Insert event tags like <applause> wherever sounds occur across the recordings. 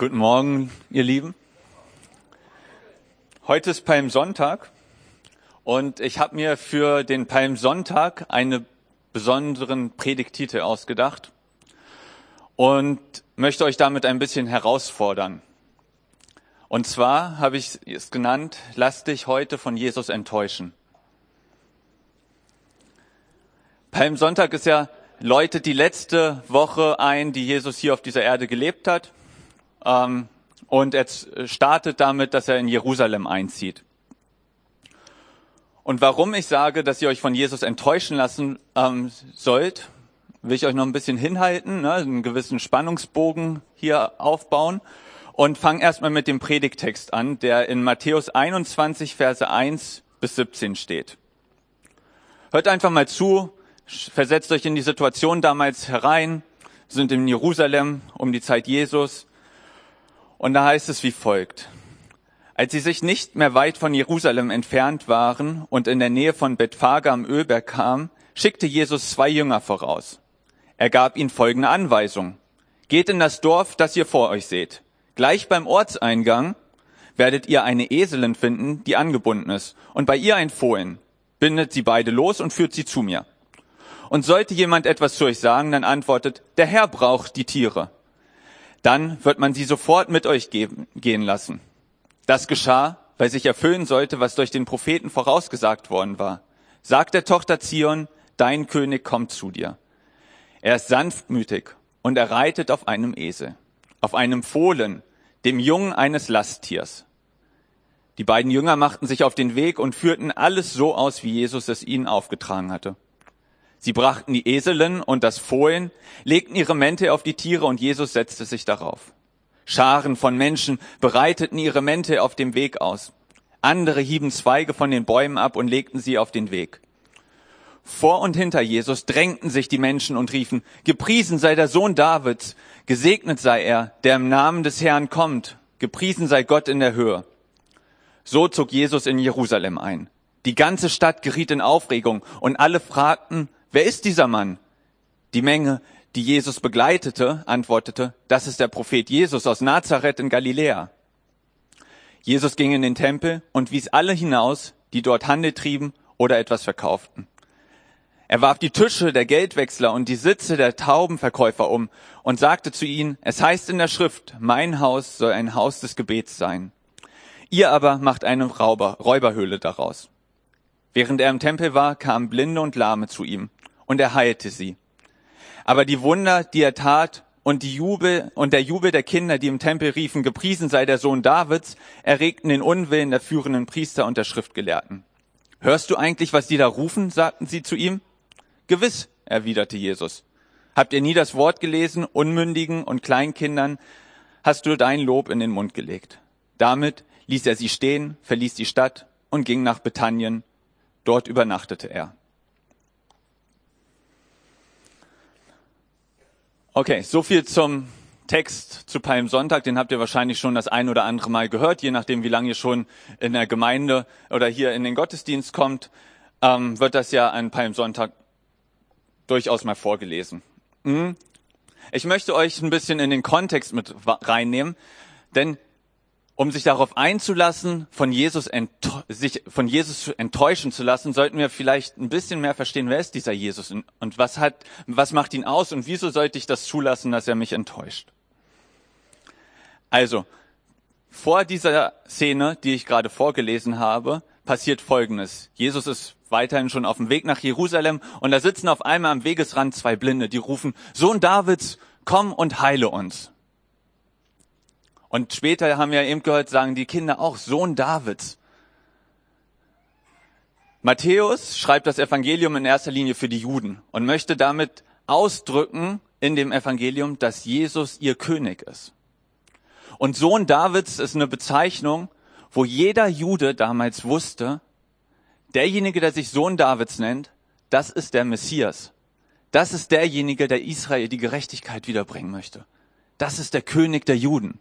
Guten Morgen, ihr Lieben. Heute ist Palmsonntag und ich habe mir für den Palmsonntag einen besonderen Predigtitel ausgedacht und möchte euch damit ein bisschen herausfordern. Und zwar habe ich es genannt, lass dich heute von Jesus enttäuschen. Palmsonntag ist ja, läutet die letzte Woche ein, die Jesus hier auf dieser Erde gelebt hat. Ähm, und er startet damit, dass er in Jerusalem einzieht. Und warum ich sage, dass ihr euch von Jesus enttäuschen lassen ähm, sollt, will ich euch noch ein bisschen hinhalten, ne, einen gewissen Spannungsbogen hier aufbauen und fange erstmal mit dem Predigtext an, der in Matthäus 21, Verse 1 bis 17 steht. Hört einfach mal zu, versetzt euch in die Situation damals herein, sind in Jerusalem um die Zeit Jesus und da heißt es wie folgt. Als sie sich nicht mehr weit von Jerusalem entfernt waren und in der Nähe von Bethphage am Ölberg kam, schickte Jesus zwei Jünger voraus. Er gab ihnen folgende Anweisung. Geht in das Dorf, das ihr vor euch seht. Gleich beim Ortseingang werdet ihr eine Eselin finden, die angebunden ist, und bei ihr ein Fohlen. Bindet sie beide los und führt sie zu mir. Und sollte jemand etwas zu euch sagen, dann antwortet, der Herr braucht die Tiere dann wird man sie sofort mit euch geben, gehen lassen. Das geschah, weil sich erfüllen sollte, was durch den Propheten vorausgesagt worden war. Sagt der Tochter Zion, dein König kommt zu dir. Er ist sanftmütig und er reitet auf einem Esel, auf einem Fohlen, dem Jungen eines Lasttiers. Die beiden Jünger machten sich auf den Weg und führten alles so aus, wie Jesus es ihnen aufgetragen hatte. Sie brachten die Eselin und das Fohlen, legten ihre Mäntel auf die Tiere und Jesus setzte sich darauf. Scharen von Menschen bereiteten ihre Mäntel auf dem Weg aus. Andere hieben Zweige von den Bäumen ab und legten sie auf den Weg. Vor und hinter Jesus drängten sich die Menschen und riefen, Gepriesen sei der Sohn Davids, gesegnet sei er, der im Namen des Herrn kommt, gepriesen sei Gott in der Höhe. So zog Jesus in Jerusalem ein. Die ganze Stadt geriet in Aufregung und alle fragten, Wer ist dieser Mann? Die Menge, die Jesus begleitete, antwortete, das ist der Prophet Jesus aus Nazareth in Galiläa. Jesus ging in den Tempel und wies alle hinaus, die dort Handel trieben oder etwas verkauften. Er warf die Tische der Geldwechsler und die Sitze der Taubenverkäufer um und sagte zu ihnen, es heißt in der Schrift, mein Haus soll ein Haus des Gebets sein. Ihr aber macht eine Rauber, Räuberhöhle daraus. Während er im Tempel war, kamen Blinde und Lahme zu ihm und er heilte sie. Aber die Wunder, die er tat und die Jubel und der Jubel der Kinder, die im Tempel riefen, gepriesen sei der Sohn Davids, erregten den Unwillen der führenden Priester und der Schriftgelehrten. Hörst du eigentlich, was die da rufen? sagten sie zu ihm. Gewiss, erwiderte Jesus. Habt ihr nie das Wort gelesen? Unmündigen und Kleinkindern hast du dein Lob in den Mund gelegt. Damit ließ er sie stehen, verließ die Stadt und ging nach Bethanien. Dort übernachtete er. Okay, so viel zum Text zu Palmsonntag. Den habt ihr wahrscheinlich schon das ein oder andere Mal gehört, je nachdem, wie lange ihr schon in der Gemeinde oder hier in den Gottesdienst kommt, ähm, wird das ja an Palmsonntag durchaus mal vorgelesen. Mhm. Ich möchte euch ein bisschen in den Kontext mit reinnehmen, denn um sich darauf einzulassen, von Jesus, sich von Jesus enttäuschen zu lassen, sollten wir vielleicht ein bisschen mehr verstehen, wer ist dieser Jesus und was hat, was macht ihn aus und wieso sollte ich das zulassen, dass er mich enttäuscht? Also, vor dieser Szene, die ich gerade vorgelesen habe, passiert Folgendes. Jesus ist weiterhin schon auf dem Weg nach Jerusalem und da sitzen auf einmal am Wegesrand zwei Blinde, die rufen, Sohn Davids, komm und heile uns. Und später haben wir eben gehört, sagen die Kinder auch Sohn Davids. Matthäus schreibt das Evangelium in erster Linie für die Juden und möchte damit ausdrücken in dem Evangelium, dass Jesus ihr König ist. Und Sohn Davids ist eine Bezeichnung, wo jeder Jude damals wusste, derjenige, der sich Sohn Davids nennt, das ist der Messias. Das ist derjenige, der Israel die Gerechtigkeit wiederbringen möchte. Das ist der König der Juden.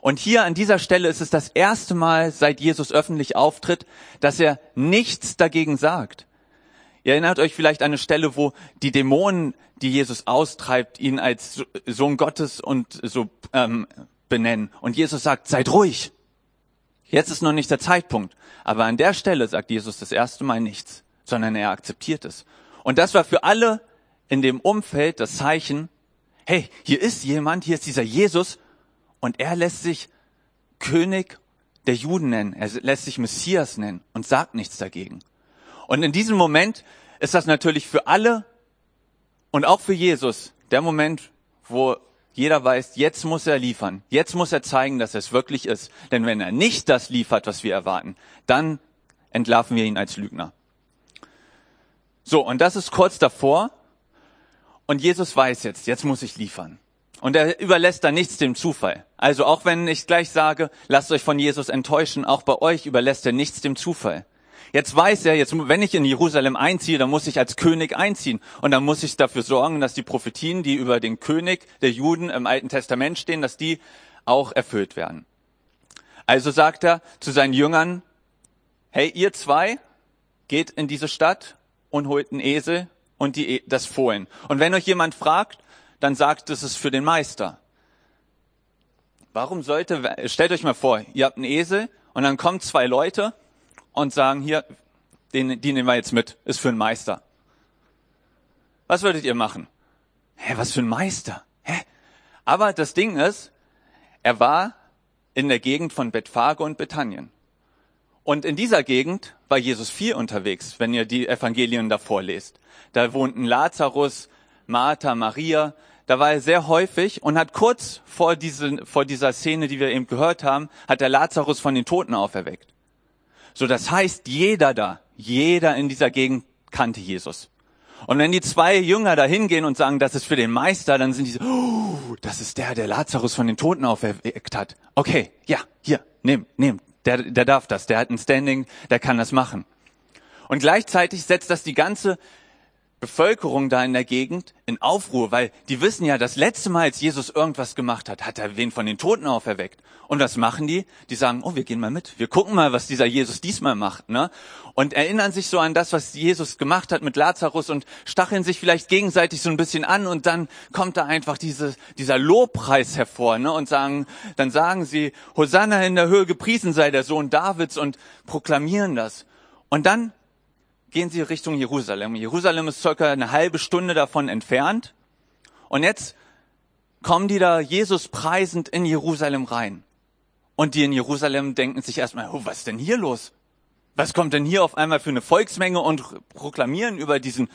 Und hier an dieser Stelle ist es das erste Mal, seit Jesus öffentlich auftritt, dass er nichts dagegen sagt. Ihr erinnert euch vielleicht an eine Stelle, wo die Dämonen, die Jesus austreibt, ihn als Sohn Gottes und so ähm, benennen. Und Jesus sagt, seid ruhig. Jetzt ist noch nicht der Zeitpunkt. Aber an der Stelle sagt Jesus das erste Mal nichts, sondern er akzeptiert es. Und das war für alle in dem Umfeld das Zeichen, hey, hier ist jemand, hier ist dieser Jesus und er lässt sich König der Juden nennen, er lässt sich Messias nennen und sagt nichts dagegen. Und in diesem Moment ist das natürlich für alle und auch für Jesus der Moment, wo jeder weiß, jetzt muss er liefern. Jetzt muss er zeigen, dass er es wirklich ist. Denn wenn er nicht das liefert, was wir erwarten, dann entlarven wir ihn als Lügner. So, und das ist kurz davor. Und Jesus weiß jetzt, jetzt muss ich liefern. Und er überlässt da nichts dem Zufall. Also auch wenn ich gleich sage, lasst euch von Jesus enttäuschen, auch bei euch überlässt er nichts dem Zufall. Jetzt weiß er, jetzt, wenn ich in Jerusalem einziehe, dann muss ich als König einziehen. Und dann muss ich dafür sorgen, dass die Prophetien, die über den König der Juden im Alten Testament stehen, dass die auch erfüllt werden. Also sagt er zu seinen Jüngern, hey, ihr zwei, geht in diese Stadt und holt einen Esel und die, e, das Fohlen. Und wenn euch jemand fragt, dann sagt, es ist für den Meister. Warum sollte, stellt euch mal vor, ihr habt einen Esel und dann kommen zwei Leute und sagen, hier, den, die nehmen wir jetzt mit, ist für einen Meister. Was würdet ihr machen? Hä, was für ein Meister? Hä? Aber das Ding ist, er war in der Gegend von Bethphage und Bethanien. Und in dieser Gegend war Jesus viel unterwegs, wenn ihr die Evangelien davor lest. Da wohnten Lazarus, Martha, Maria. Da war er sehr häufig und hat kurz vor, diese, vor dieser Szene, die wir eben gehört haben, hat der Lazarus von den Toten auferweckt. So, das heißt, jeder da, jeder in dieser Gegend kannte Jesus. Und wenn die zwei Jünger da hingehen und sagen, das ist für den Meister, dann sind die so, oh, das ist der, der Lazarus von den Toten auferweckt hat. Okay, ja, hier, nehm, nehm, der, der darf das, der hat ein Standing, der kann das machen. Und gleichzeitig setzt das die ganze Bevölkerung da in der Gegend in Aufruhr, weil die wissen ja, das letzte Mal, als Jesus irgendwas gemacht hat, hat er wen von den Toten auferweckt. Und was machen die? Die sagen, oh, wir gehen mal mit. Wir gucken mal, was dieser Jesus diesmal macht, ne? Und erinnern sich so an das, was Jesus gemacht hat mit Lazarus und stacheln sich vielleicht gegenseitig so ein bisschen an und dann kommt da einfach diese, dieser Lobpreis hervor, ne? Und sagen, dann sagen sie, Hosanna in der Höhe gepriesen sei der Sohn Davids und proklamieren das. Und dann gehen sie Richtung Jerusalem. Jerusalem ist circa eine halbe Stunde davon entfernt. Und jetzt kommen die da Jesus preisend in Jerusalem rein. Und die in Jerusalem denken sich erstmal, oh, was ist denn hier los? Was kommt denn hier auf einmal für eine Volksmenge und proklamieren über diesen,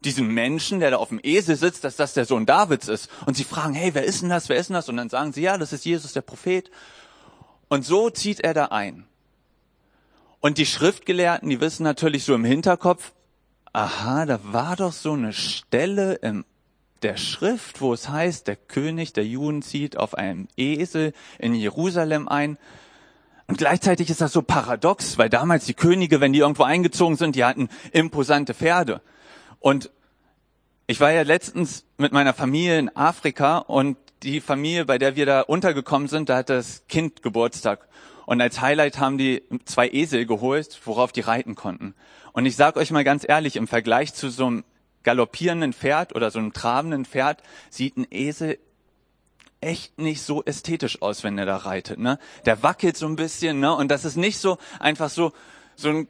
diesen Menschen, der da auf dem Esel sitzt, dass das der Sohn Davids ist. Und sie fragen, hey, wer ist denn das? Wer ist denn das? Und dann sagen sie, ja, das ist Jesus, der Prophet. Und so zieht er da ein. Und die Schriftgelehrten, die wissen natürlich so im Hinterkopf, aha, da war doch so eine Stelle im der Schrift, wo es heißt, der König der Juden zieht auf einem Esel in Jerusalem ein. Und gleichzeitig ist das so paradox, weil damals die Könige, wenn die irgendwo eingezogen sind, die hatten imposante Pferde. Und ich war ja letztens mit meiner Familie in Afrika und die Familie, bei der wir da untergekommen sind, da hat das Kind Geburtstag. Und als Highlight haben die zwei Esel geholt, worauf die reiten konnten. Und ich sage euch mal ganz ehrlich, im Vergleich zu so einem galoppierenden Pferd oder so einem trabenden Pferd sieht ein Esel echt nicht so ästhetisch aus, wenn er da reitet. Ne? Der wackelt so ein bisschen, ne? Und das ist nicht so einfach so so ein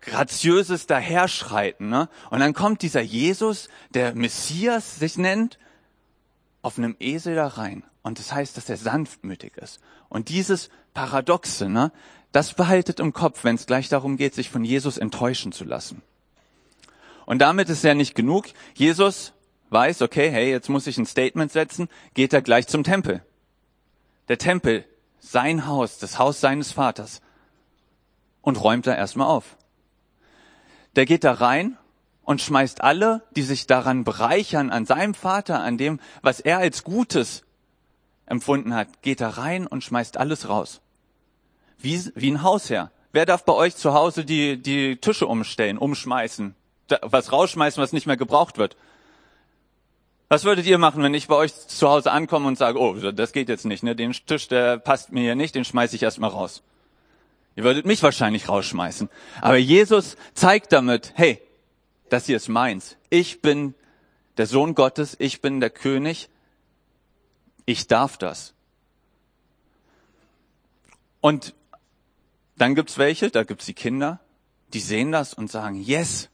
graziöses Daherschreiten. Ne? Und dann kommt dieser Jesus, der Messias sich nennt, auf einem Esel da rein. Und das heißt, dass er sanftmütig ist. Und dieses Paradoxe, ne, das behaltet im Kopf, wenn es gleich darum geht, sich von Jesus enttäuschen zu lassen. Und damit ist ja nicht genug. Jesus weiß, okay, hey, jetzt muss ich ein Statement setzen, geht er gleich zum Tempel. Der Tempel, sein Haus, das Haus seines Vaters. Und räumt da erstmal auf. Der geht da rein und schmeißt alle, die sich daran bereichern, an seinem Vater, an dem, was er als Gutes empfunden hat, geht da rein und schmeißt alles raus. Wie, wie ein Hausherr. Wer darf bei euch zu Hause die, die Tische umstellen, umschmeißen, was rausschmeißen, was nicht mehr gebraucht wird? Was würdet ihr machen, wenn ich bei euch zu Hause ankomme und sage, oh, das geht jetzt nicht, ne? Den Tisch, der passt mir hier nicht, den schmeiße ich erstmal raus. Ihr würdet mich wahrscheinlich rausschmeißen. Aber Jesus zeigt damit, hey, das hier ist meins. Ich bin der Sohn Gottes, ich bin der König, ich darf das. Und dann gibt's welche, da gibt's die Kinder, die sehen das und sagen, yes,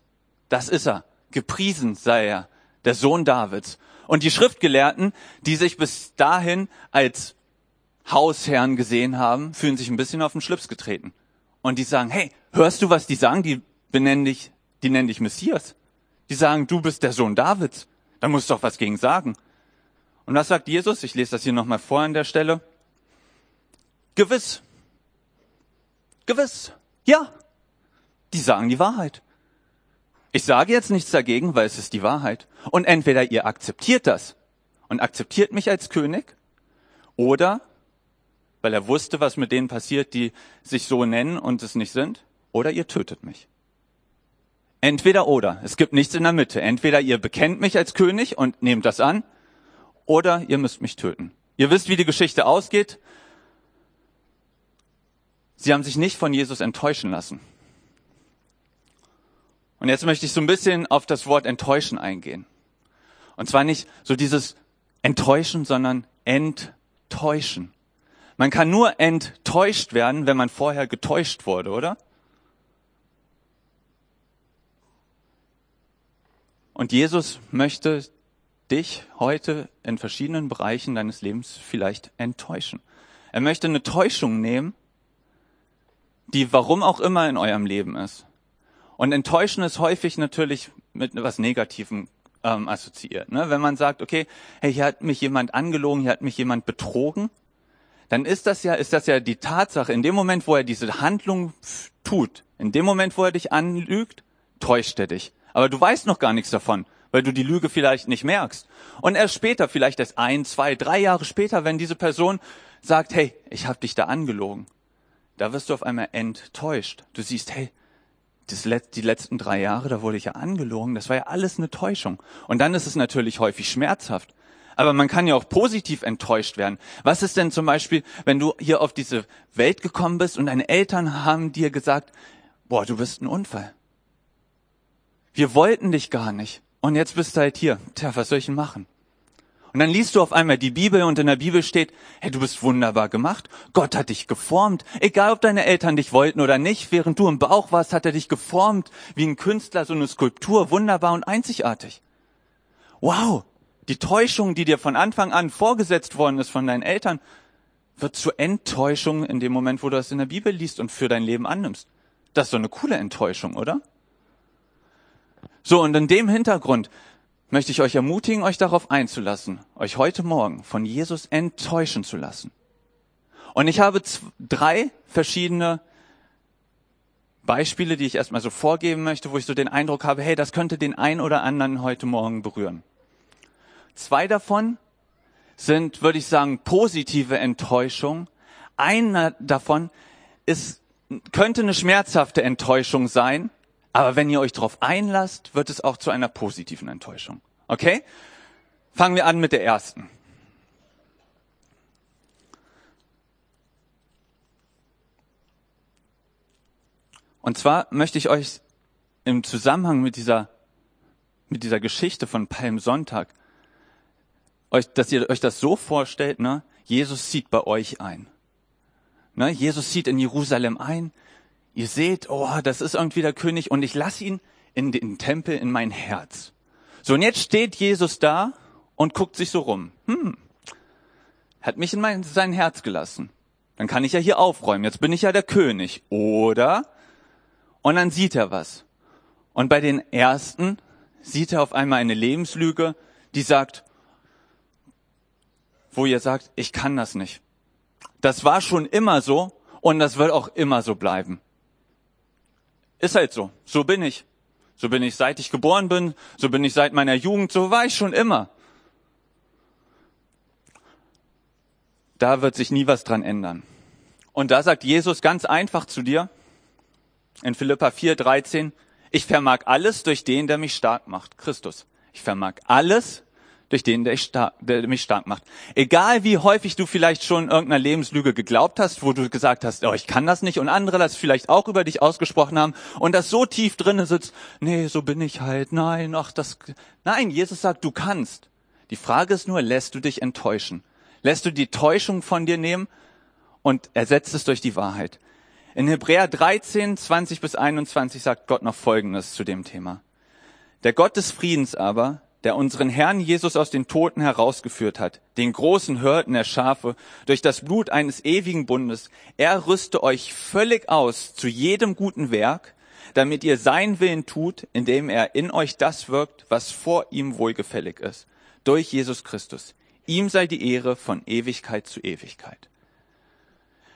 das ist er. Gepriesen sei er, der Sohn Davids. Und die Schriftgelehrten, die sich bis dahin als Hausherren gesehen haben, fühlen sich ein bisschen auf den Schlips getreten. Und die sagen, hey, hörst du, was die sagen? Die benennen dich, die nennen dich Messias. Die sagen, du bist der Sohn Davids. Da musst du doch was gegen sagen. Und was sagt Jesus? Ich lese das hier nochmal vor an der Stelle. Gewiss. Gewiss. Ja. Die sagen die Wahrheit. Ich sage jetzt nichts dagegen, weil es ist die Wahrheit. Und entweder ihr akzeptiert das und akzeptiert mich als König, oder weil er wusste, was mit denen passiert, die sich so nennen und es nicht sind, oder ihr tötet mich. Entweder oder. Es gibt nichts in der Mitte. Entweder ihr bekennt mich als König und nehmt das an, oder ihr müsst mich töten. Ihr wisst, wie die Geschichte ausgeht. Sie haben sich nicht von Jesus enttäuschen lassen. Und jetzt möchte ich so ein bisschen auf das Wort enttäuschen eingehen. Und zwar nicht so dieses enttäuschen, sondern enttäuschen. Man kann nur enttäuscht werden, wenn man vorher getäuscht wurde, oder? Und Jesus möchte dich heute in verschiedenen Bereichen deines Lebens vielleicht enttäuschen. Er möchte eine Täuschung nehmen, die warum auch immer in eurem Leben ist. Und enttäuschen ist häufig natürlich mit etwas Negativem ähm, assoziiert. Ne? Wenn man sagt, okay, hey, hier hat mich jemand angelogen, hier hat mich jemand betrogen, dann ist das ja, ist das ja die Tatsache, in dem Moment, wo er diese Handlung tut, in dem Moment, wo er dich anlügt, täuscht er dich. Aber du weißt noch gar nichts davon, weil du die Lüge vielleicht nicht merkst. Und erst später, vielleicht erst ein, zwei, drei Jahre später, wenn diese Person sagt, hey, ich habe dich da angelogen, da wirst du auf einmal enttäuscht. Du siehst, hey, das die letzten drei Jahre, da wurde ich ja angelogen, das war ja alles eine Täuschung. Und dann ist es natürlich häufig schmerzhaft. Aber man kann ja auch positiv enttäuscht werden. Was ist denn zum Beispiel, wenn du hier auf diese Welt gekommen bist und deine Eltern haben dir gesagt, boah, du bist ein Unfall. Wir wollten dich gar nicht. Und jetzt bist du halt hier. Tja, was soll ich denn machen? Und dann liest du auf einmal die Bibel und in der Bibel steht, hey, du bist wunderbar gemacht. Gott hat dich geformt. Egal, ob deine Eltern dich wollten oder nicht, während du im Bauch warst, hat er dich geformt wie ein Künstler, so eine Skulptur, wunderbar und einzigartig. Wow, die Täuschung, die dir von Anfang an vorgesetzt worden ist von deinen Eltern, wird zur Enttäuschung in dem Moment, wo du das in der Bibel liest und für dein Leben annimmst. Das ist so eine coole Enttäuschung, oder? So, und in dem Hintergrund möchte ich euch ermutigen, euch darauf einzulassen, euch heute Morgen von Jesus enttäuschen zu lassen. Und ich habe drei verschiedene Beispiele, die ich erstmal so vorgeben möchte, wo ich so den Eindruck habe, hey, das könnte den einen oder anderen heute Morgen berühren. Zwei davon sind, würde ich sagen, positive Enttäuschung. Einer davon ist, könnte eine schmerzhafte Enttäuschung sein, aber wenn ihr euch darauf einlasst, wird es auch zu einer positiven Enttäuschung. Okay? Fangen wir an mit der ersten. Und zwar möchte ich euch im Zusammenhang mit dieser, mit dieser Geschichte von Palmsonntag, euch, dass ihr euch das so vorstellt, ne? Jesus zieht bei euch ein. Ne? Jesus zieht in Jerusalem ein, ihr seht, oh, das ist irgendwie der König und ich lasse ihn in den Tempel in mein Herz. So, und jetzt steht Jesus da und guckt sich so rum. Hm, hat mich in mein, sein Herz gelassen. Dann kann ich ja hier aufräumen. Jetzt bin ich ja der König. Oder? Und dann sieht er was. Und bei den ersten sieht er auf einmal eine Lebenslüge, die sagt, wo ihr sagt, ich kann das nicht. Das war schon immer so und das wird auch immer so bleiben. Ist halt so. So bin ich. So bin ich seit ich geboren bin. So bin ich seit meiner Jugend. So war ich schon immer. Da wird sich nie was dran ändern. Und da sagt Jesus ganz einfach zu dir in Philippa 4, 13, ich vermag alles durch den, der mich stark macht, Christus. Ich vermag alles durch den, der, stark, der, mich stark macht. Egal wie häufig du vielleicht schon irgendeiner Lebenslüge geglaubt hast, wo du gesagt hast, oh, ich kann das nicht und andere das vielleicht auch über dich ausgesprochen haben und das so tief drinne sitzt, nee, so bin ich halt, nein, ach, das, nein, Jesus sagt, du kannst. Die Frage ist nur, lässt du dich enttäuschen? Lässt du die Täuschung von dir nehmen und ersetzt es durch die Wahrheit. In Hebräer 13, 20 bis 21 sagt Gott noch Folgendes zu dem Thema. Der Gott des Friedens aber, der unseren Herrn Jesus aus den Toten herausgeführt hat, den großen Hörten der Schafe, durch das Blut eines ewigen Bundes, er rüste euch völlig aus zu jedem guten Werk, damit ihr sein Willen tut, indem er in euch das wirkt, was vor ihm wohlgefällig ist, durch Jesus Christus. Ihm sei die Ehre von Ewigkeit zu Ewigkeit.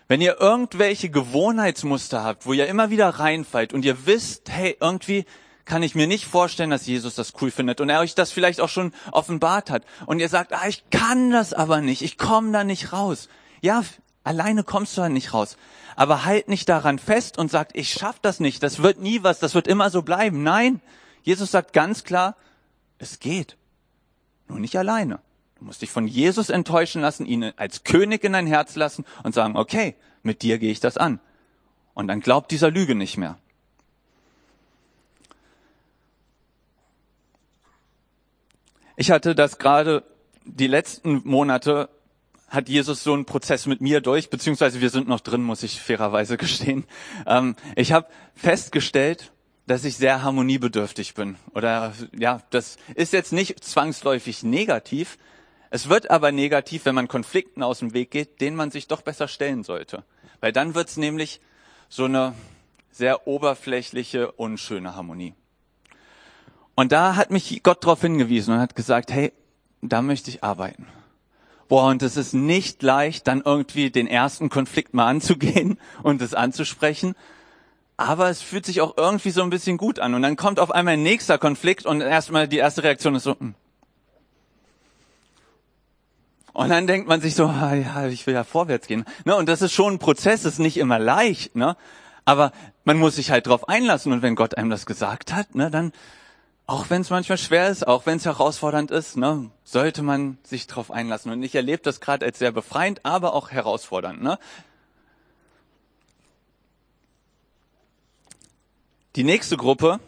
Wenn ihr irgendwelche Gewohnheitsmuster habt, wo ihr immer wieder reinfallt und ihr wisst, hey, irgendwie kann ich mir nicht vorstellen, dass Jesus das cool findet und er euch das vielleicht auch schon offenbart hat und ihr sagt, ah, ich kann das aber nicht, ich komme da nicht raus. Ja, alleine kommst du da nicht raus. Aber halt nicht daran fest und sagt, ich schaff das nicht, das wird nie was, das wird immer so bleiben. Nein, Jesus sagt ganz klar, es geht. Nur nicht alleine. Du musst dich von Jesus enttäuschen lassen, ihn als König in dein Herz lassen und sagen, okay, mit dir gehe ich das an. Und dann glaubt dieser Lüge nicht mehr. Ich hatte das gerade die letzten Monate hat Jesus so einen Prozess mit mir durch, beziehungsweise wir sind noch drin, muss ich fairerweise <laughs> gestehen. Ähm, ich habe festgestellt, dass ich sehr harmoniebedürftig bin. Oder ja, das ist jetzt nicht zwangsläufig negativ. Es wird aber negativ, wenn man Konflikten aus dem Weg geht, denen man sich doch besser stellen sollte. Weil dann wird's nämlich so eine sehr oberflächliche, unschöne Harmonie. Und da hat mich Gott darauf hingewiesen und hat gesagt, hey, da möchte ich arbeiten. Boah, und es ist nicht leicht, dann irgendwie den ersten Konflikt mal anzugehen <laughs> und es anzusprechen. Aber es fühlt sich auch irgendwie so ein bisschen gut an. Und dann kommt auf einmal ein nächster Konflikt und erstmal die erste Reaktion ist so, hm. Und dann denkt man sich so, ah, ja, ich will ja vorwärts gehen. Ne? Und das ist schon ein Prozess, ist nicht immer leicht. Ne? Aber man muss sich halt drauf einlassen. Und wenn Gott einem das gesagt hat, ne, dann auch wenn es manchmal schwer ist, auch wenn es herausfordernd ist, ne, sollte man sich darauf einlassen. Und ich erlebe das gerade als sehr befreiend, aber auch herausfordernd. Ne? Die nächste Gruppe,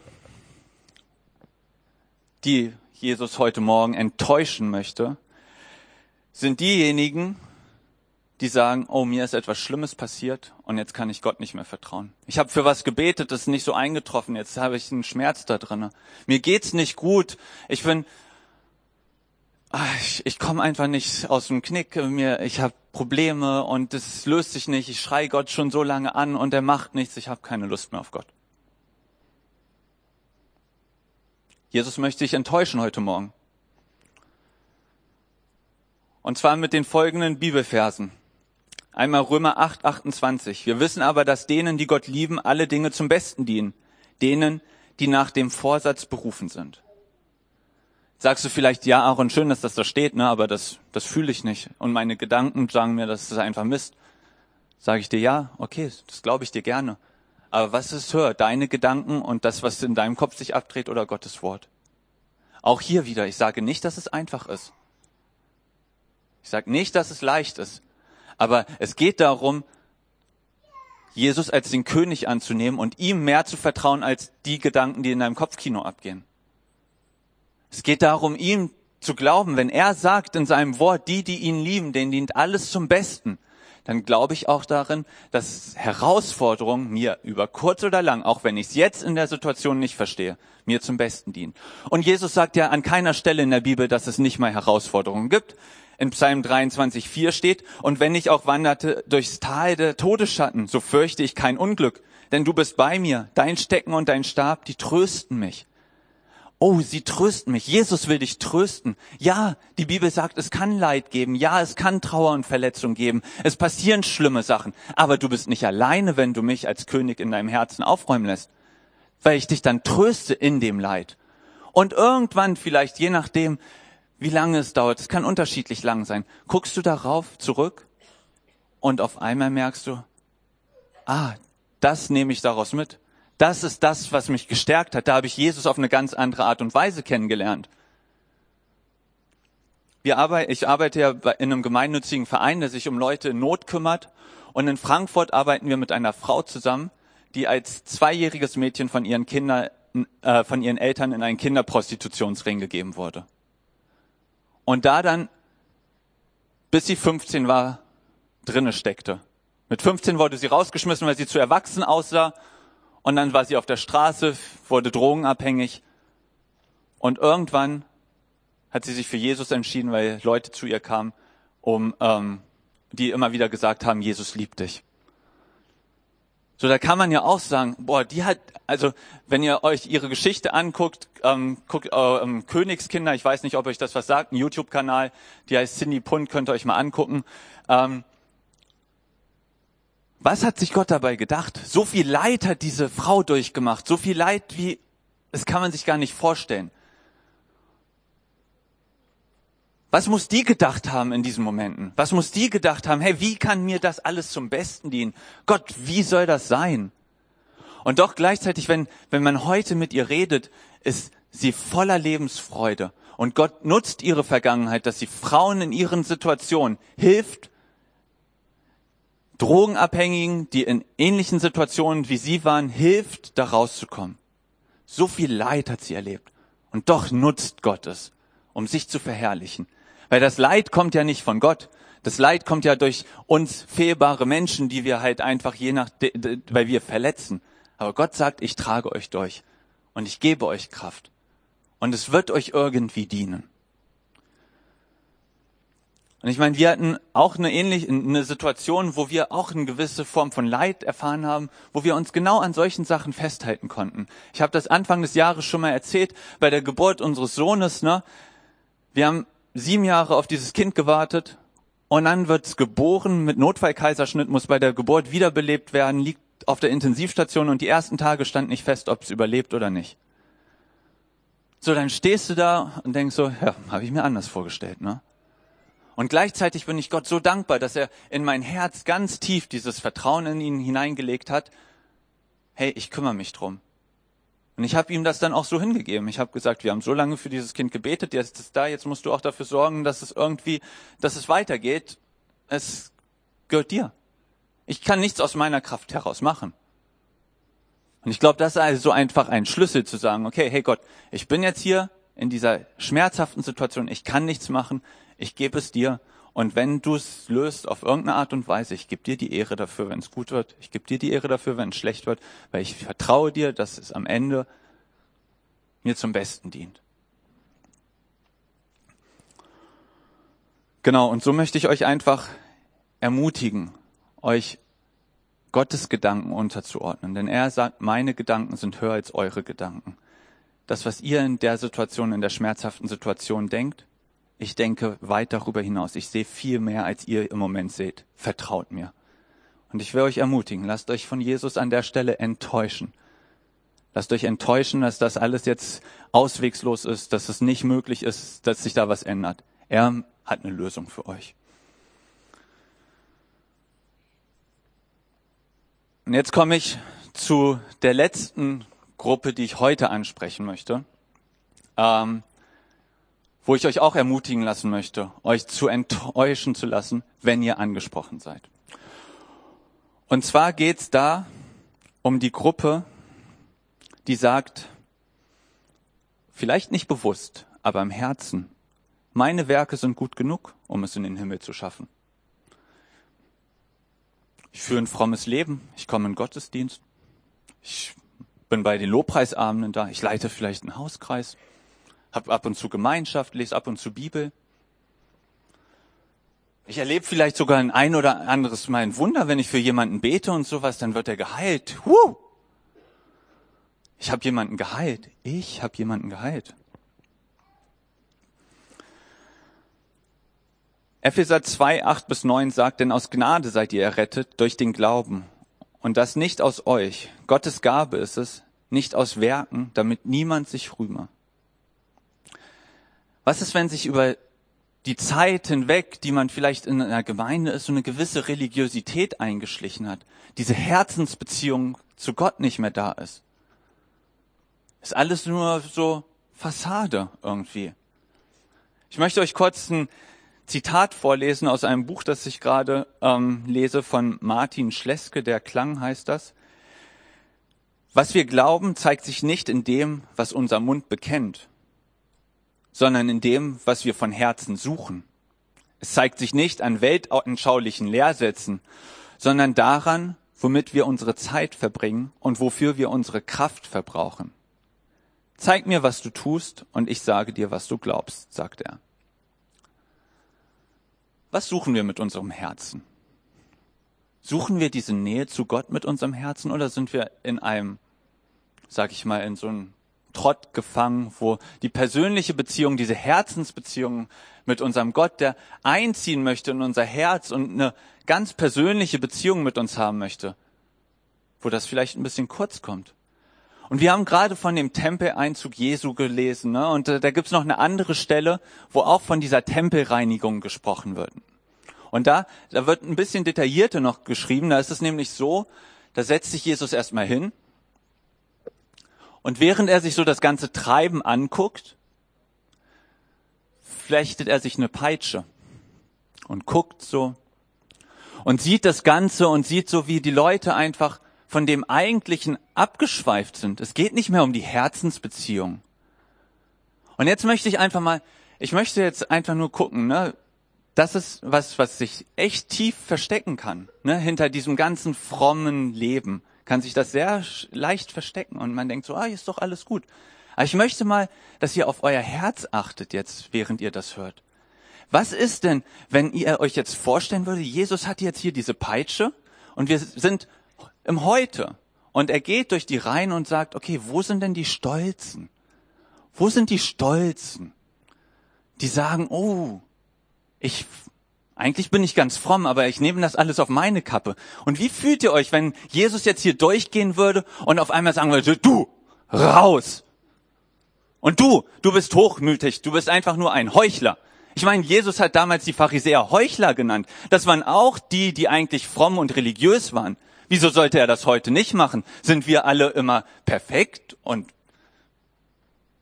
die Jesus heute Morgen enttäuschen möchte, sind diejenigen, die sagen, oh, mir ist etwas Schlimmes passiert und jetzt kann ich Gott nicht mehr vertrauen. Ich habe für was gebetet, das ist nicht so eingetroffen, jetzt habe ich einen Schmerz da drin. Mir geht's nicht gut. Ich bin ach, ich, ich komme einfach nicht aus dem Knick, mir ich habe Probleme und es löst sich nicht. Ich schrei Gott schon so lange an und er macht nichts. Ich habe keine Lust mehr auf Gott. Jesus möchte dich enttäuschen heute Morgen. Und zwar mit den folgenden Bibelversen. Einmal Römer 8, 28. Wir wissen aber, dass denen, die Gott lieben, alle Dinge zum Besten dienen. Denen, die nach dem Vorsatz berufen sind. Sagst du vielleicht, ja, Aaron, schön, dass das da steht, ne, aber das, das fühle ich nicht. Und meine Gedanken sagen mir, das ist einfach Mist. Sage ich dir, ja, okay, das glaube ich dir gerne. Aber was ist höher, deine Gedanken und das, was in deinem Kopf sich abdreht oder Gottes Wort? Auch hier wieder, ich sage nicht, dass es einfach ist. Ich sage nicht, dass es leicht ist. Aber es geht darum, Jesus als den König anzunehmen und ihm mehr zu vertrauen als die Gedanken, die in deinem Kopfkino abgehen. Es geht darum, ihm zu glauben, wenn er sagt in seinem Wort, die, die ihn lieben, denen dient alles zum Besten, dann glaube ich auch darin, dass Herausforderungen mir über kurz oder lang, auch wenn ich es jetzt in der Situation nicht verstehe, mir zum Besten dienen. Und Jesus sagt ja an keiner Stelle in der Bibel, dass es nicht mal Herausforderungen gibt in Psalm 23, 4 steht, und wenn ich auch wanderte durchs Tal der Todesschatten, so fürchte ich kein Unglück, denn du bist bei mir, dein Stecken und dein Stab, die trösten mich. Oh, sie trösten mich. Jesus will dich trösten. Ja, die Bibel sagt, es kann Leid geben. Ja, es kann Trauer und Verletzung geben. Es passieren schlimme Sachen. Aber du bist nicht alleine, wenn du mich als König in deinem Herzen aufräumen lässt. Weil ich dich dann tröste in dem Leid. Und irgendwann vielleicht, je nachdem, wie lange es dauert, es kann unterschiedlich lang sein, guckst du darauf zurück und auf einmal merkst du, ah, das nehme ich daraus mit. Das ist das, was mich gestärkt hat. Da habe ich Jesus auf eine ganz andere Art und Weise kennengelernt. Wir arbeiten, ich arbeite ja in einem gemeinnützigen Verein, der sich um Leute in Not kümmert. Und in Frankfurt arbeiten wir mit einer Frau zusammen, die als zweijähriges Mädchen von ihren Kindern, äh, von ihren Eltern in einen Kinderprostitutionsring gegeben wurde. Und da dann, bis sie 15 war, drinne steckte Mit 15 wurde sie rausgeschmissen, weil sie zu erwachsen aussah. Und dann war sie auf der Straße, wurde drogenabhängig. Und irgendwann hat sie sich für Jesus entschieden, weil Leute zu ihr kamen, um, ähm, die immer wieder gesagt haben, Jesus liebt dich. So, da kann man ja auch sagen, boah, die hat, also wenn ihr euch ihre Geschichte anguckt, ähm, guckt äh, ähm, Königskinder, ich weiß nicht, ob euch das was sagt, ein YouTube-Kanal, die heißt Cindy Punt, könnt ihr euch mal angucken. Ähm, was hat sich Gott dabei gedacht? So viel Leid hat diese Frau durchgemacht, so viel Leid wie, das kann man sich gar nicht vorstellen. Was muss die gedacht haben in diesen Momenten? Was muss die gedacht haben? Hey, wie kann mir das alles zum Besten dienen? Gott, wie soll das sein? Und doch gleichzeitig, wenn, wenn man heute mit ihr redet, ist sie voller Lebensfreude. Und Gott nutzt ihre Vergangenheit, dass sie Frauen in ihren Situationen hilft, Drogenabhängigen, die in ähnlichen Situationen wie sie waren, hilft, da rauszukommen. So viel Leid hat sie erlebt. Und doch nutzt Gott es, um sich zu verherrlichen. Weil das Leid kommt ja nicht von Gott. Das Leid kommt ja durch uns fehlbare Menschen, die wir halt einfach je nach, weil wir verletzen. Aber Gott sagt, ich trage euch durch und ich gebe euch Kraft. Und es wird euch irgendwie dienen. Und ich meine, wir hatten auch eine ähnliche eine Situation, wo wir auch eine gewisse Form von Leid erfahren haben, wo wir uns genau an solchen Sachen festhalten konnten. Ich habe das Anfang des Jahres schon mal erzählt bei der Geburt unseres Sohnes. Ne? Wir haben sieben Jahre auf dieses Kind gewartet und dann wird's geboren mit Notfallkaiserschnitt, muss bei der Geburt wiederbelebt werden, liegt auf der Intensivstation und die ersten Tage stand nicht fest, ob es überlebt oder nicht. So, dann stehst du da und denkst so, ja, habe ich mir anders vorgestellt, ne? Und gleichzeitig bin ich Gott so dankbar, dass er in mein Herz ganz tief dieses Vertrauen in ihn hineingelegt hat. Hey, ich kümmere mich drum. Und ich habe ihm das dann auch so hingegeben. Ich habe gesagt, wir haben so lange für dieses Kind gebetet, jetzt ist es da, jetzt musst du auch dafür sorgen, dass es irgendwie, dass es weitergeht. Es gehört dir. Ich kann nichts aus meiner Kraft heraus machen. Und ich glaube, das ist also einfach ein Schlüssel zu sagen, okay, hey Gott, ich bin jetzt hier in dieser schmerzhaften Situation, ich kann nichts machen, ich gebe es dir. Und wenn du es löst auf irgendeine Art und Weise, ich gebe dir die Ehre dafür, wenn es gut wird. Ich gebe dir die Ehre dafür, wenn es schlecht wird, weil ich vertraue dir, dass es am Ende mir zum Besten dient. Genau, und so möchte ich euch einfach ermutigen, euch Gottes Gedanken unterzuordnen. Denn er sagt, meine Gedanken sind höher als eure Gedanken. Das, was ihr in der Situation, in der schmerzhaften Situation denkt, ich denke weit darüber hinaus. Ich sehe viel mehr, als ihr im Moment seht. Vertraut mir. Und ich will euch ermutigen, lasst euch von Jesus an der Stelle enttäuschen. Lasst euch enttäuschen, dass das alles jetzt auswegslos ist, dass es nicht möglich ist, dass sich da was ändert. Er hat eine Lösung für euch. Und jetzt komme ich zu der letzten Gruppe, die ich heute ansprechen möchte. Ähm, wo ich euch auch ermutigen lassen möchte, euch zu enttäuschen zu lassen, wenn ihr angesprochen seid. Und zwar geht's da um die Gruppe, die sagt, vielleicht nicht bewusst, aber im Herzen, meine Werke sind gut genug, um es in den Himmel zu schaffen. Ich führe ein frommes Leben, ich komme in Gottesdienst, ich bin bei den Lobpreisabenden da, ich leite vielleicht einen Hauskreis, habe ab und zu Gemeinschaft, lese ab und zu Bibel. Ich erlebe vielleicht sogar ein ein oder anderes Mal ein Wunder, wenn ich für jemanden bete und sowas, dann wird er geheilt. Huh! Ich habe jemanden geheilt. Ich habe jemanden geheilt. Epheser 2, 8 bis 9 sagt, denn aus Gnade seid ihr errettet durch den Glauben. Und das nicht aus euch. Gottes Gabe ist es, nicht aus Werken, damit niemand sich rühme. Was ist, wenn sich über die Zeit hinweg, die man vielleicht in einer Gemeinde ist, so eine gewisse Religiosität eingeschlichen hat, diese Herzensbeziehung zu Gott nicht mehr da ist? Ist alles nur so Fassade irgendwie. Ich möchte euch kurz ein Zitat vorlesen aus einem Buch, das ich gerade ähm, lese von Martin Schleske, der Klang heißt das. Was wir glauben, zeigt sich nicht in dem, was unser Mund bekennt, sondern in dem, was wir von Herzen suchen. Es zeigt sich nicht an weltanschaulichen Lehrsätzen, sondern daran, womit wir unsere Zeit verbringen und wofür wir unsere Kraft verbrauchen. Zeig mir, was du tust, und ich sage dir, was du glaubst, sagt er. Was suchen wir mit unserem Herzen? Suchen wir diese Nähe zu Gott mit unserem Herzen oder sind wir in einem, sag ich mal, in so einem Trott gefangen, wo die persönliche Beziehung, diese Herzensbeziehung mit unserem Gott, der einziehen möchte in unser Herz und eine ganz persönliche Beziehung mit uns haben möchte, wo das vielleicht ein bisschen kurz kommt. Und wir haben gerade von dem Tempeleinzug Jesu gelesen, ne? und äh, da gibt's noch eine andere Stelle, wo auch von dieser Tempelreinigung gesprochen wird. Und da, da wird ein bisschen detaillierter noch geschrieben, da ist es nämlich so, da setzt sich Jesus erstmal hin und während er sich so das ganze Treiben anguckt, flechtet er sich eine Peitsche und guckt so und sieht das Ganze und sieht so, wie die Leute einfach von dem Eigentlichen abgeschweift sind. Es geht nicht mehr um die Herzensbeziehung. Und jetzt möchte ich einfach mal, ich möchte jetzt einfach nur gucken, ne? Das ist was, was sich echt tief verstecken kann, ne? Hinter diesem ganzen frommen Leben kann sich das sehr leicht verstecken und man denkt so, ah, ist doch alles gut. Aber ich möchte mal, dass ihr auf euer Herz achtet jetzt, während ihr das hört. Was ist denn, wenn ihr euch jetzt vorstellen würdet, Jesus hat jetzt hier diese Peitsche und wir sind im Heute und er geht durch die Reihen und sagt, okay, wo sind denn die Stolzen? Wo sind die Stolzen? Die sagen, oh, ich eigentlich bin ich ganz fromm, aber ich nehme das alles auf meine Kappe. Und wie fühlt ihr euch, wenn Jesus jetzt hier durchgehen würde und auf einmal sagen würde, du, raus. Und du, du bist hochmütig, du bist einfach nur ein Heuchler. Ich meine, Jesus hat damals die Pharisäer Heuchler genannt. Das waren auch die, die eigentlich fromm und religiös waren. Wieso sollte er das heute nicht machen? Sind wir alle immer perfekt und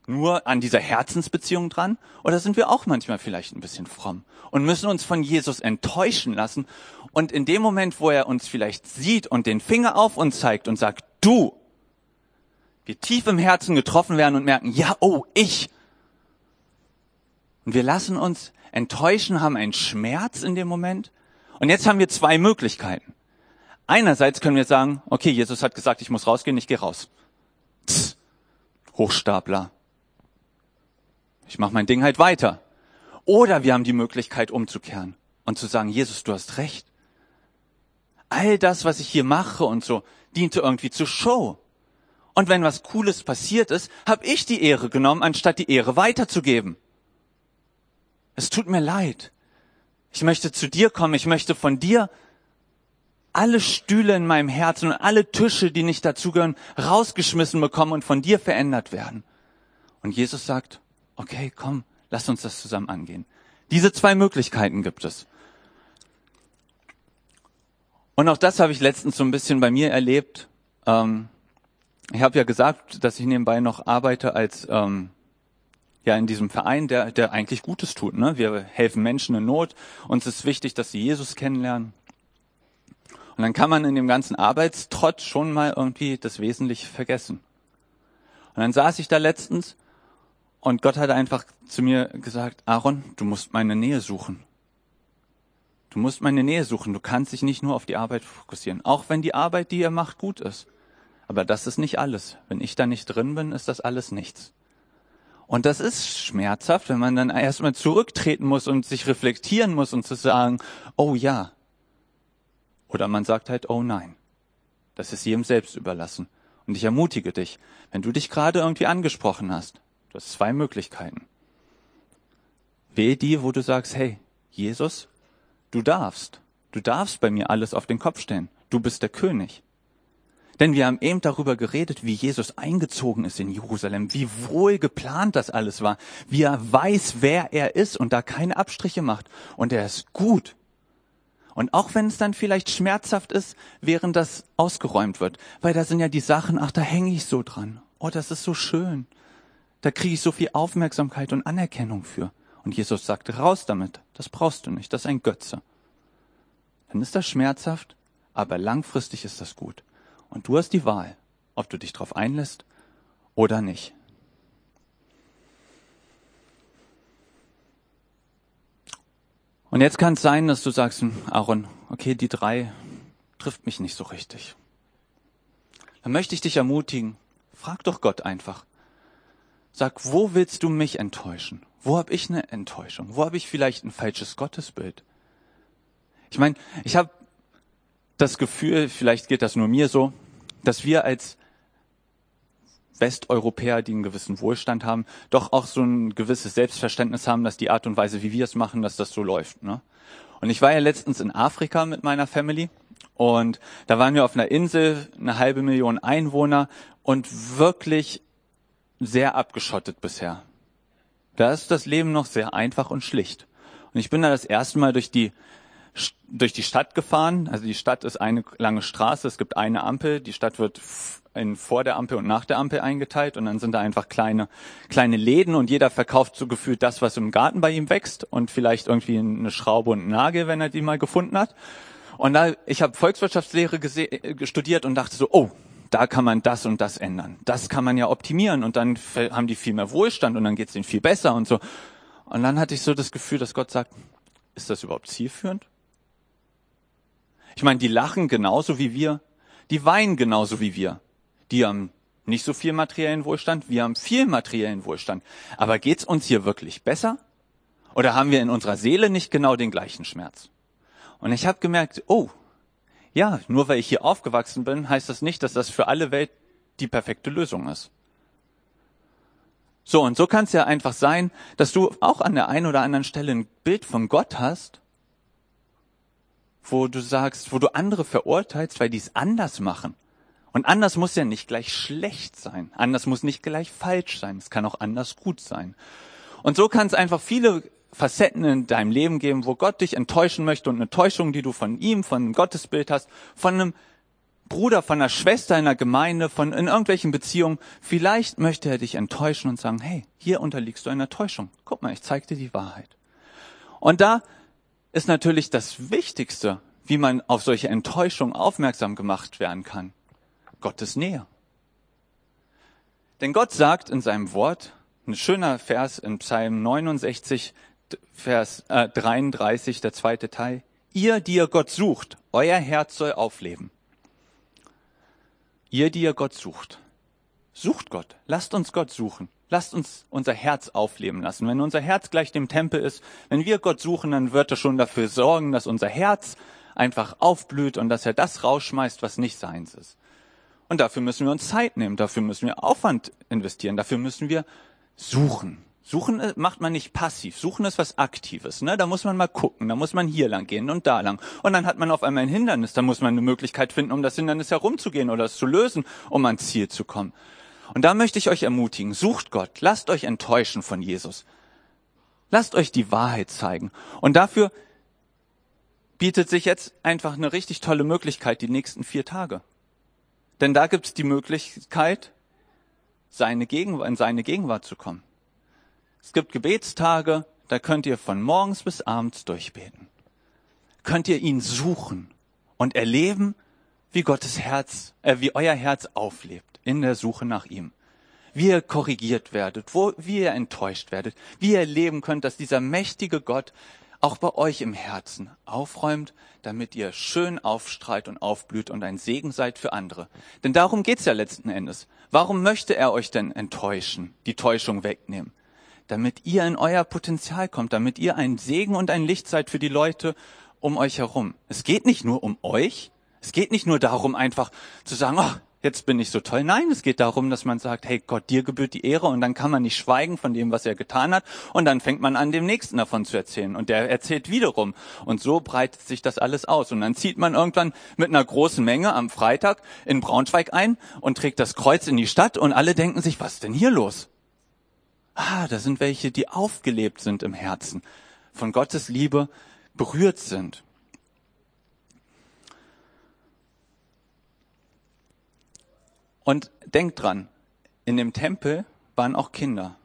nur an dieser Herzensbeziehung dran? Oder sind wir auch manchmal vielleicht ein bisschen fromm und müssen uns von Jesus enttäuschen lassen? Und in dem Moment, wo er uns vielleicht sieht und den Finger auf uns zeigt und sagt, du, wir tief im Herzen getroffen werden und merken, ja, oh, ich. Und wir lassen uns enttäuschen, haben einen Schmerz in dem Moment. Und jetzt haben wir zwei Möglichkeiten. Einerseits können wir sagen, okay, Jesus hat gesagt, ich muss rausgehen, ich gehe raus. Tss, Hochstapler. Ich mache mein Ding halt weiter. Oder wir haben die Möglichkeit umzukehren und zu sagen, Jesus, du hast recht. All das, was ich hier mache und so, diente irgendwie zur Show. Und wenn was Cooles passiert ist, habe ich die Ehre genommen, anstatt die Ehre weiterzugeben. Es tut mir leid. Ich möchte zu dir kommen, ich möchte von dir alle Stühle in meinem Herzen und alle Tische, die nicht dazugehören, rausgeschmissen bekommen und von dir verändert werden. Und Jesus sagt, okay, komm, lass uns das zusammen angehen. Diese zwei Möglichkeiten gibt es. Und auch das habe ich letztens so ein bisschen bei mir erlebt. Ähm, ich habe ja gesagt, dass ich nebenbei noch arbeite als ähm, ja in diesem Verein, der, der eigentlich Gutes tut. Ne? Wir helfen Menschen in Not. Uns ist wichtig, dass sie Jesus kennenlernen. Und dann kann man in dem ganzen Arbeitstrott schon mal irgendwie das Wesentliche vergessen. Und dann saß ich da letztens und Gott hat einfach zu mir gesagt, Aaron, du musst meine Nähe suchen. Du musst meine Nähe suchen. Du kannst dich nicht nur auf die Arbeit fokussieren. Auch wenn die Arbeit, die ihr macht, gut ist. Aber das ist nicht alles. Wenn ich da nicht drin bin, ist das alles nichts. Und das ist schmerzhaft, wenn man dann erstmal zurücktreten muss und sich reflektieren muss und zu sagen, oh ja. Oder man sagt halt, oh nein. Das ist jedem selbst überlassen. Und ich ermutige dich, wenn du dich gerade irgendwie angesprochen hast, Du hast zwei Möglichkeiten. Wähl die, wo du sagst, hey, Jesus, du darfst. Du darfst bei mir alles auf den Kopf stellen. Du bist der König. Denn wir haben eben darüber geredet, wie Jesus eingezogen ist in Jerusalem, wie wohl geplant das alles war, wie er weiß, wer er ist und da keine Abstriche macht. Und er ist gut. Und auch wenn es dann vielleicht schmerzhaft ist, während das ausgeräumt wird, weil da sind ja die Sachen, ach, da hänge ich so dran. Oh, das ist so schön. Da kriege ich so viel Aufmerksamkeit und Anerkennung für. Und Jesus sagt, raus damit. Das brauchst du nicht. Das ist ein Götze. Dann ist das schmerzhaft, aber langfristig ist das gut. Und du hast die Wahl, ob du dich darauf einlässt oder nicht. Und jetzt kann es sein, dass du sagst, Aaron, okay, die drei, trifft mich nicht so richtig. Dann möchte ich dich ermutigen, frag doch Gott einfach. Sag, wo willst du mich enttäuschen? Wo habe ich eine Enttäuschung? Wo habe ich vielleicht ein falsches Gottesbild? Ich meine, ich habe das Gefühl, vielleicht geht das nur mir so, dass wir als Westeuropäer, die einen gewissen Wohlstand haben, doch auch so ein gewisses Selbstverständnis haben, dass die Art und Weise, wie wir es machen, dass das so läuft. Ne? Und ich war ja letztens in Afrika mit meiner Family und da waren wir auf einer Insel, eine halbe Million Einwohner und wirklich sehr abgeschottet bisher. Da ist das Leben noch sehr einfach und schlicht. Und ich bin da das erste Mal durch die durch die Stadt gefahren. Also die Stadt ist eine lange Straße, es gibt eine Ampel, die Stadt wird in vor der Ampel und nach der Ampel eingeteilt und dann sind da einfach kleine kleine Läden und jeder verkauft so gefühlt das, was im Garten bei ihm wächst und vielleicht irgendwie eine Schraube und einen Nagel, wenn er die mal gefunden hat. Und da ich habe Volkswirtschaftslehre studiert und dachte so, oh, da kann man das und das ändern. Das kann man ja optimieren und dann haben die viel mehr Wohlstand und dann geht's denen viel besser und so. Und dann hatte ich so das Gefühl, dass Gott sagt, ist das überhaupt zielführend? Ich meine, die lachen genauso wie wir, die weinen genauso wie wir. Die haben nicht so viel materiellen Wohlstand, wir haben viel materiellen Wohlstand. Aber geht's uns hier wirklich besser? Oder haben wir in unserer Seele nicht genau den gleichen Schmerz? Und ich habe gemerkt, oh, ja, nur weil ich hier aufgewachsen bin, heißt das nicht, dass das für alle Welt die perfekte Lösung ist. So, und so kann es ja einfach sein, dass du auch an der einen oder anderen Stelle ein Bild von Gott hast, wo du sagst, wo du andere verurteilst, weil die es anders machen. Und anders muss ja nicht gleich schlecht sein. Anders muss nicht gleich falsch sein. Es kann auch anders gut sein. Und so kann es einfach viele Facetten in deinem Leben geben, wo Gott dich enttäuschen möchte und eine Täuschung, die du von ihm, von einem Gottesbild hast, von einem Bruder, von einer Schwester in der Gemeinde, von in irgendwelchen Beziehungen. Vielleicht möchte er dich enttäuschen und sagen, hey, hier unterliegst du einer Täuschung. Guck mal, ich zeig dir die Wahrheit. Und da ist natürlich das Wichtigste, wie man auf solche Enttäuschungen aufmerksam gemacht werden kann. Gottes Nähe. Denn Gott sagt in seinem Wort, ein schöner Vers in Psalm 69, Vers äh, 33, der zweite Teil, ihr, die ihr Gott sucht, euer Herz soll aufleben. Ihr, die ihr Gott sucht, sucht Gott, lasst uns Gott suchen. Lasst uns unser Herz aufleben lassen. Wenn unser Herz gleich dem Tempel ist, wenn wir Gott suchen, dann wird er schon dafür sorgen, dass unser Herz einfach aufblüht und dass er das rausschmeißt, was nicht seins ist. Und dafür müssen wir uns Zeit nehmen, dafür müssen wir Aufwand investieren, dafür müssen wir suchen. Suchen äh, macht man nicht passiv. Suchen ist was Aktives. Ne? Da muss man mal gucken. Da muss man hier lang gehen und da lang. Und dann hat man auf einmal ein Hindernis. Da muss man eine Möglichkeit finden, um das Hindernis herumzugehen oder es zu lösen, um ans Ziel zu kommen. Und da möchte ich euch ermutigen, sucht Gott, lasst euch enttäuschen von Jesus. Lasst euch die Wahrheit zeigen. Und dafür bietet sich jetzt einfach eine richtig tolle Möglichkeit die nächsten vier Tage. Denn da gibt es die Möglichkeit, seine Gegenwart, in seine Gegenwart zu kommen. Es gibt Gebetstage, da könnt ihr von morgens bis abends durchbeten. Könnt ihr ihn suchen und erleben, wie Gottes Herz, äh, wie euer Herz auflebt in der Suche nach ihm. Wie ihr korrigiert werdet, wo, wie ihr enttäuscht werdet, wie ihr erleben könnt, dass dieser mächtige Gott auch bei euch im Herzen aufräumt, damit ihr schön aufstrahlt und aufblüht und ein Segen seid für andere. Denn darum geht's ja letzten Endes. Warum möchte er euch denn enttäuschen, die Täuschung wegnehmen? Damit ihr in euer Potenzial kommt, damit ihr ein Segen und ein Licht seid für die Leute um euch herum. Es geht nicht nur um euch, es geht nicht nur darum, einfach zu sagen, oh, jetzt bin ich so toll. Nein, es geht darum, dass man sagt, hey Gott, dir gebührt die Ehre. Und dann kann man nicht schweigen von dem, was er getan hat. Und dann fängt man an, dem Nächsten davon zu erzählen. Und der erzählt wiederum. Und so breitet sich das alles aus. Und dann zieht man irgendwann mit einer großen Menge am Freitag in Braunschweig ein und trägt das Kreuz in die Stadt. Und alle denken sich, was ist denn hier los? Ah, da sind welche, die aufgelebt sind im Herzen, von Gottes Liebe berührt sind. Und denkt dran, in dem Tempel waren auch Kinder.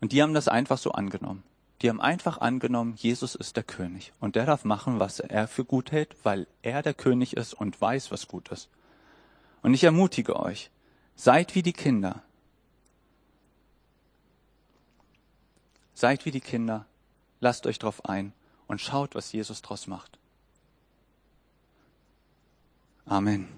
Und die haben das einfach so angenommen. Die haben einfach angenommen, Jesus ist der König. Und der darf machen, was er für gut hält, weil er der König ist und weiß, was gut ist. Und ich ermutige euch, seid wie die Kinder. Seid wie die Kinder, lasst euch drauf ein und schaut, was Jesus draus macht. Amen.